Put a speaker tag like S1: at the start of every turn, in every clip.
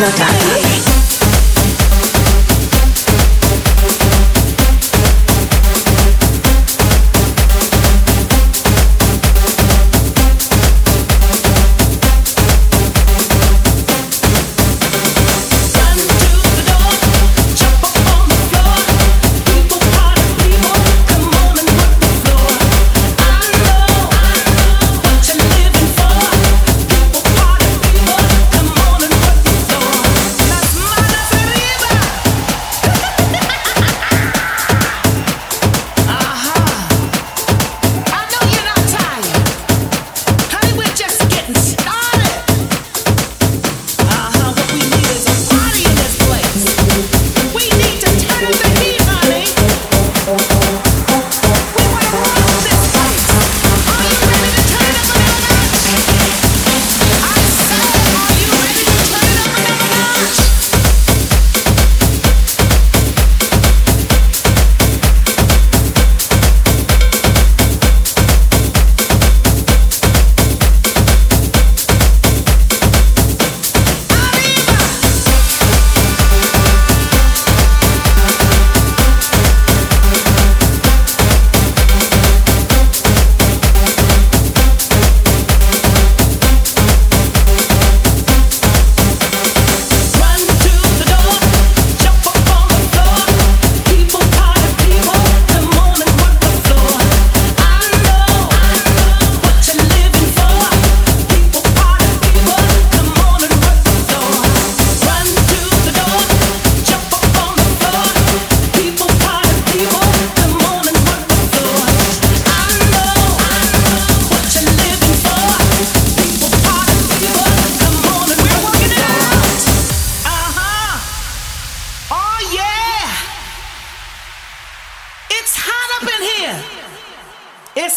S1: Slow down.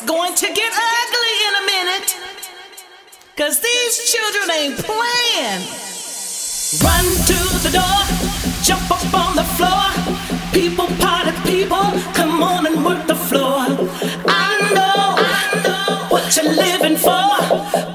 S2: going to get ugly in a minute. Cause these children ain't playing. Run to the door,
S3: jump up on the floor. People, party people, come on and work the floor. I know, I know what
S4: you're living for.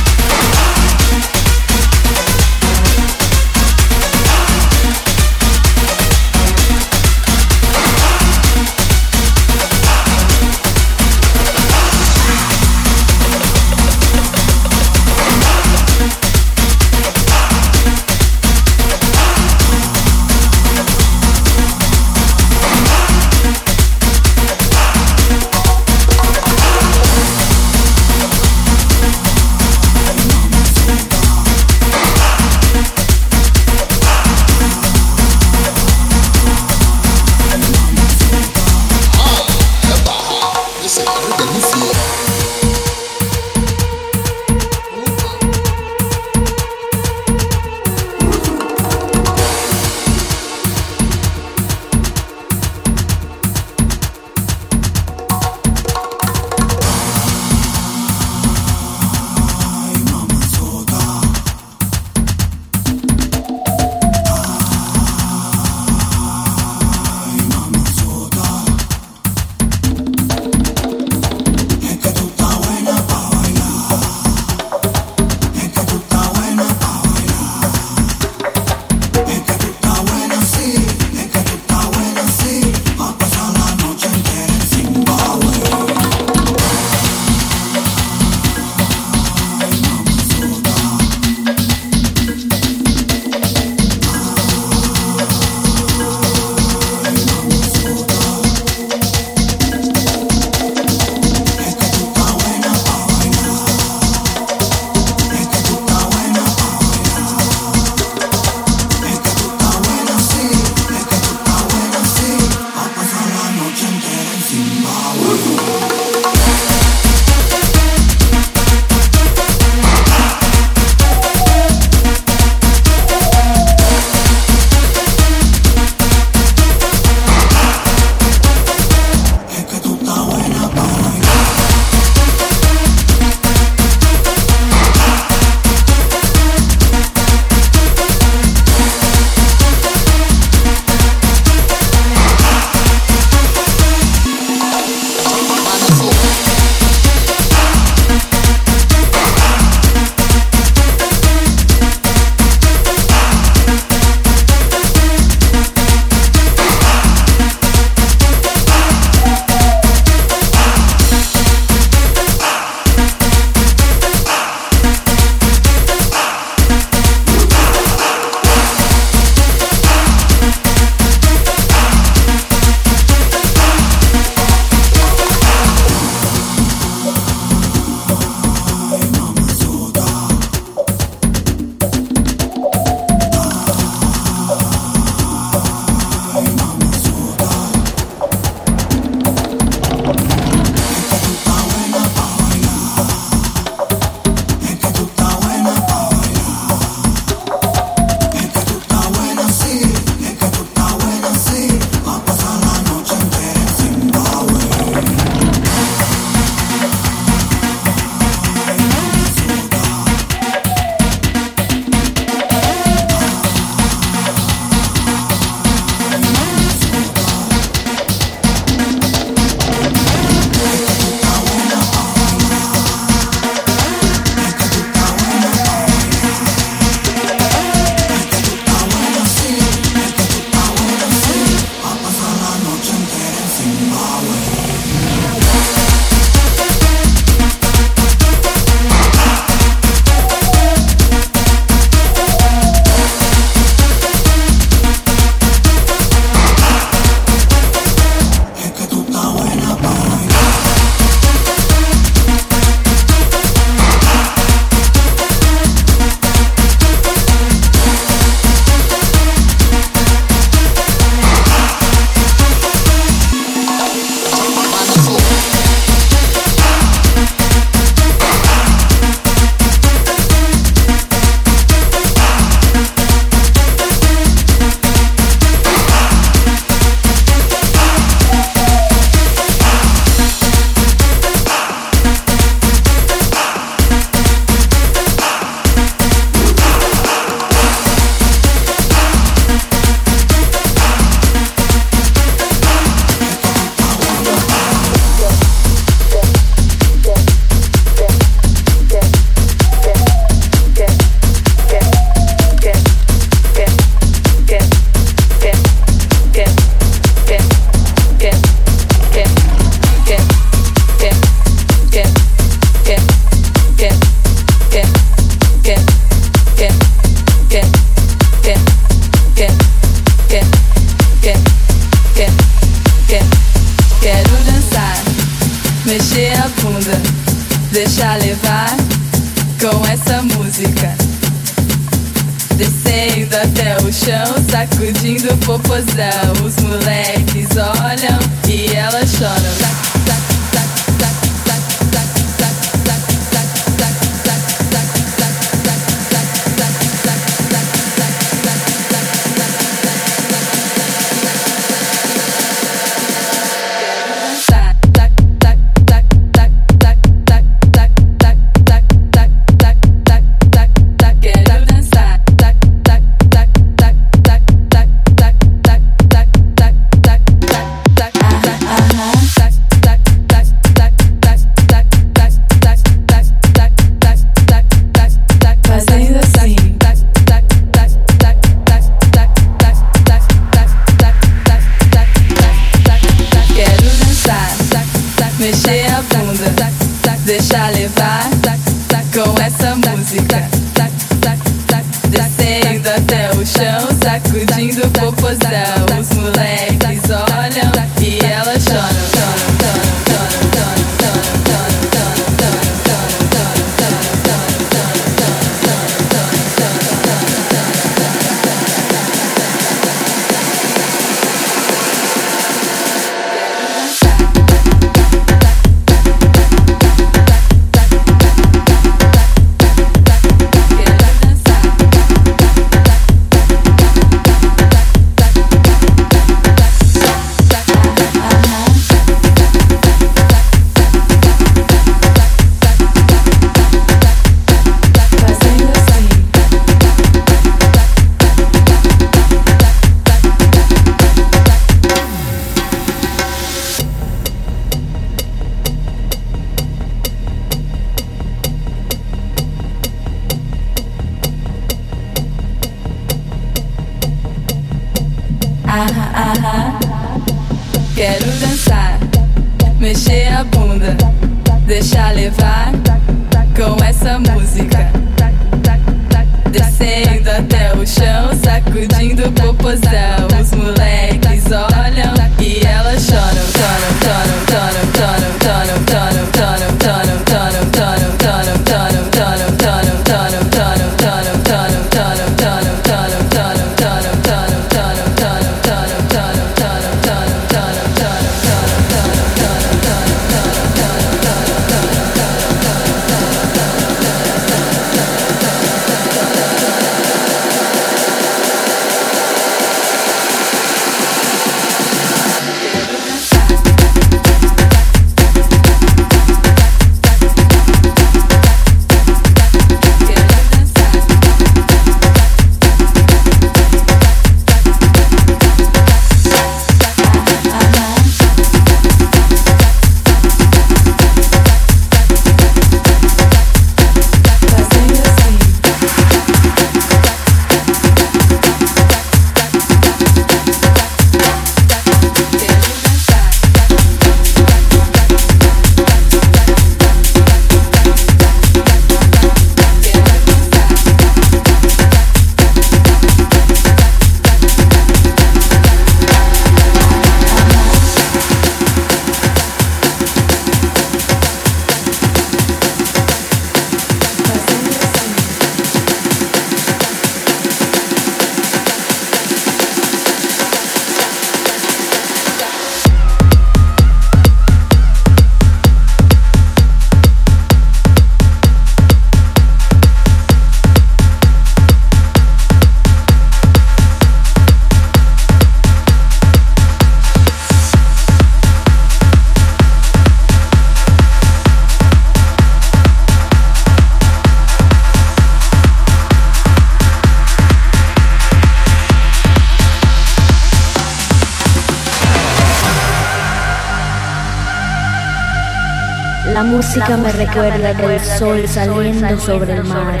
S4: Recuerda del sol saliendo sobre el mar.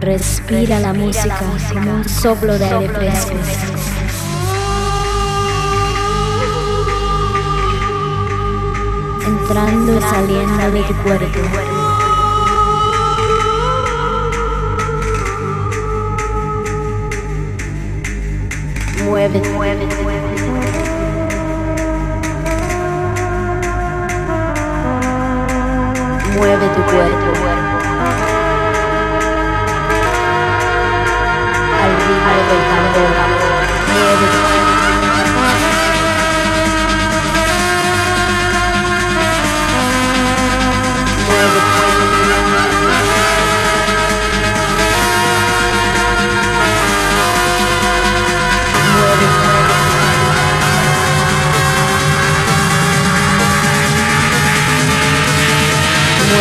S4: Respira la música como un soplo de aire fresco. Entrando y saliendo de tu cuerpo. Muévete, muévete, muévete. Mueve tu cuerpo al ritmo del tambor. Mueve tu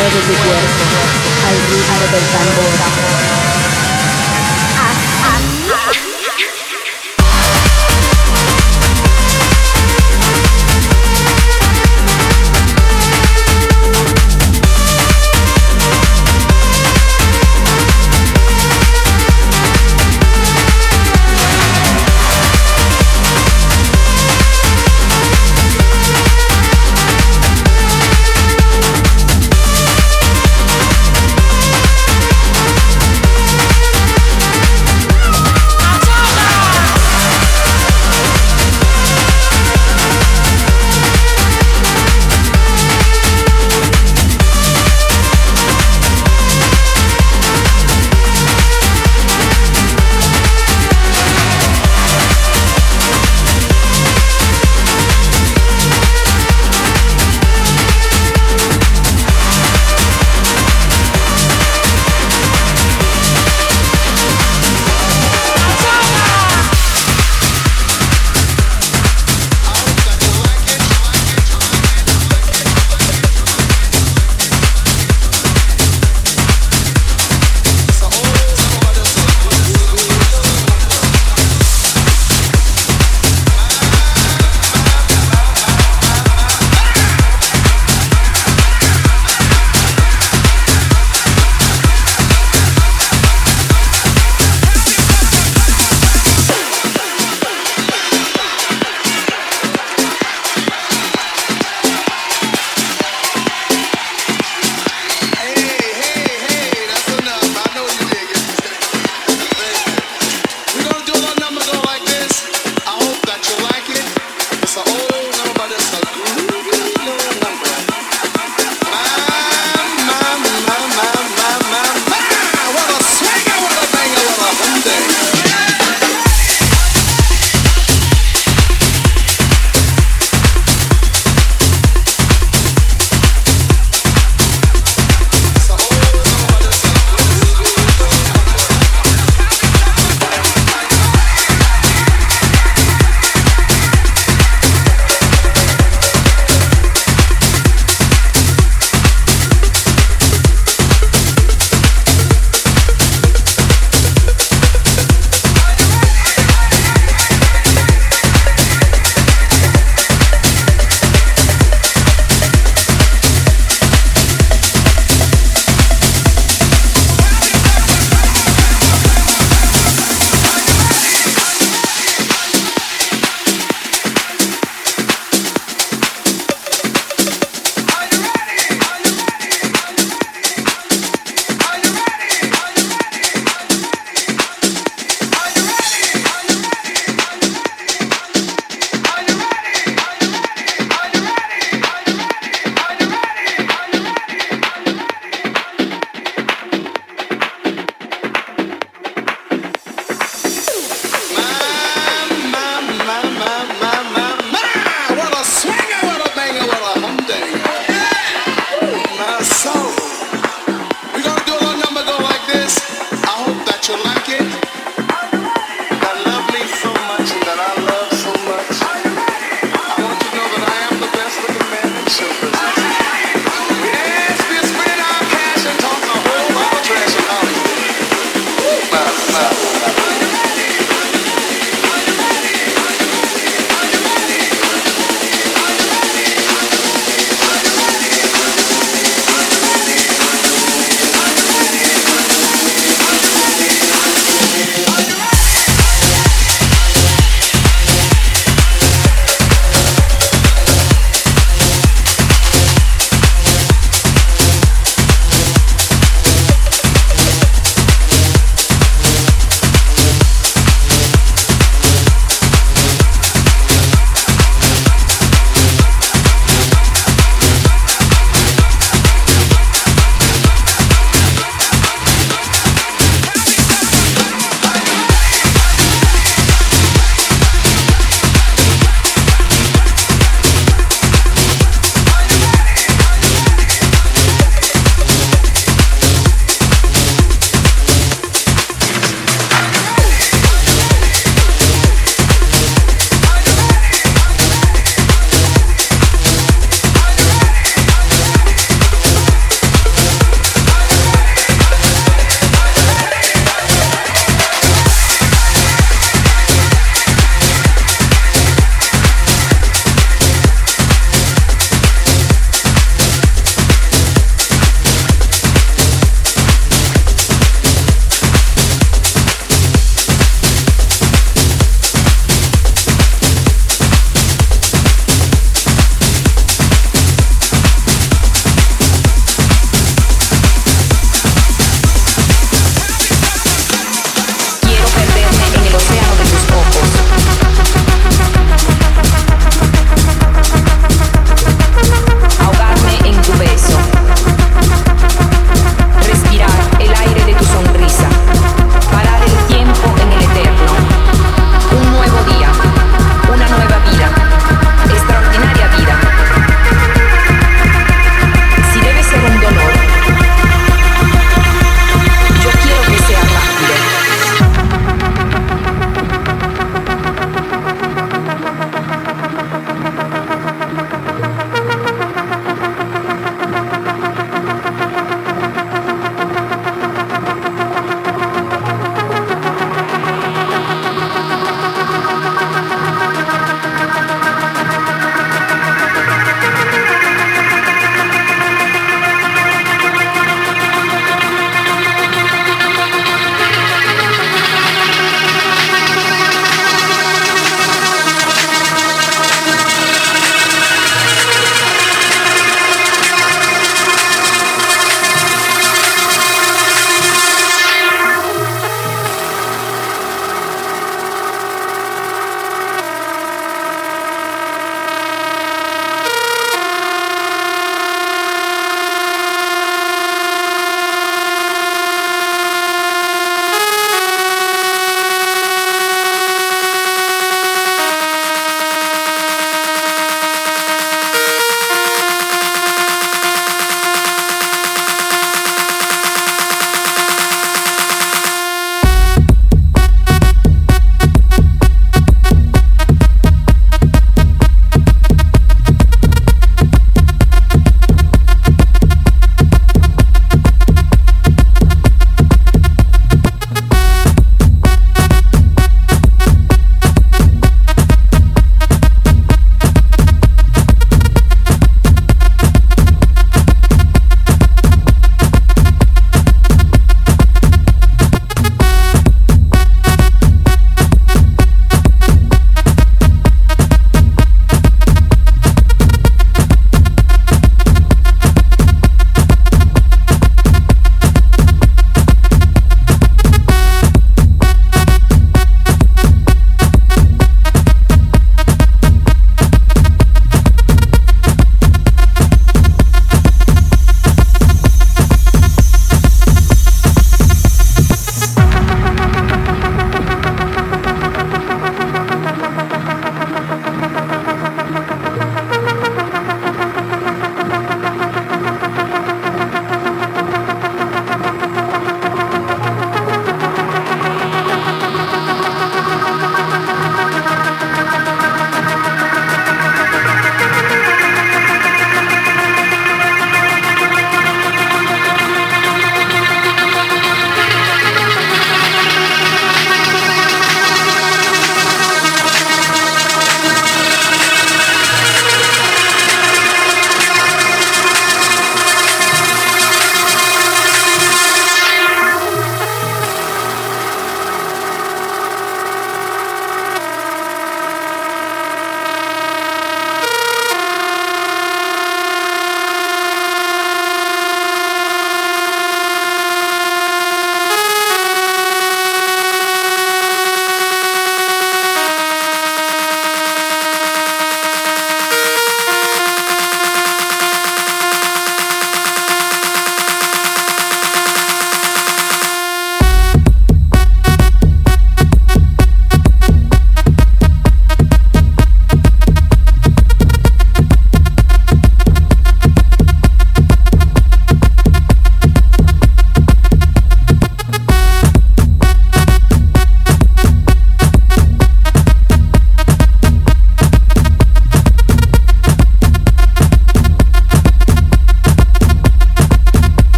S4: nueve de hierro, al ritmo del tambor.